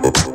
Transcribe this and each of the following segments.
Boop, boop, boop.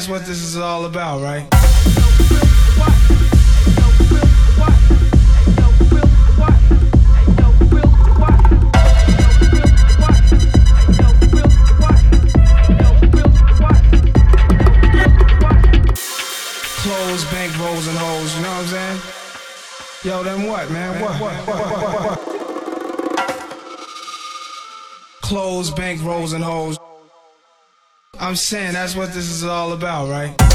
That's what this is all about, right? Clothes, bank rolls, and hoes, you know what I'm saying? Yo, then what, man? What? what, what, what, what, what? Clothes, bank rolls, and hoes. I'm saying that's what this is all about, right?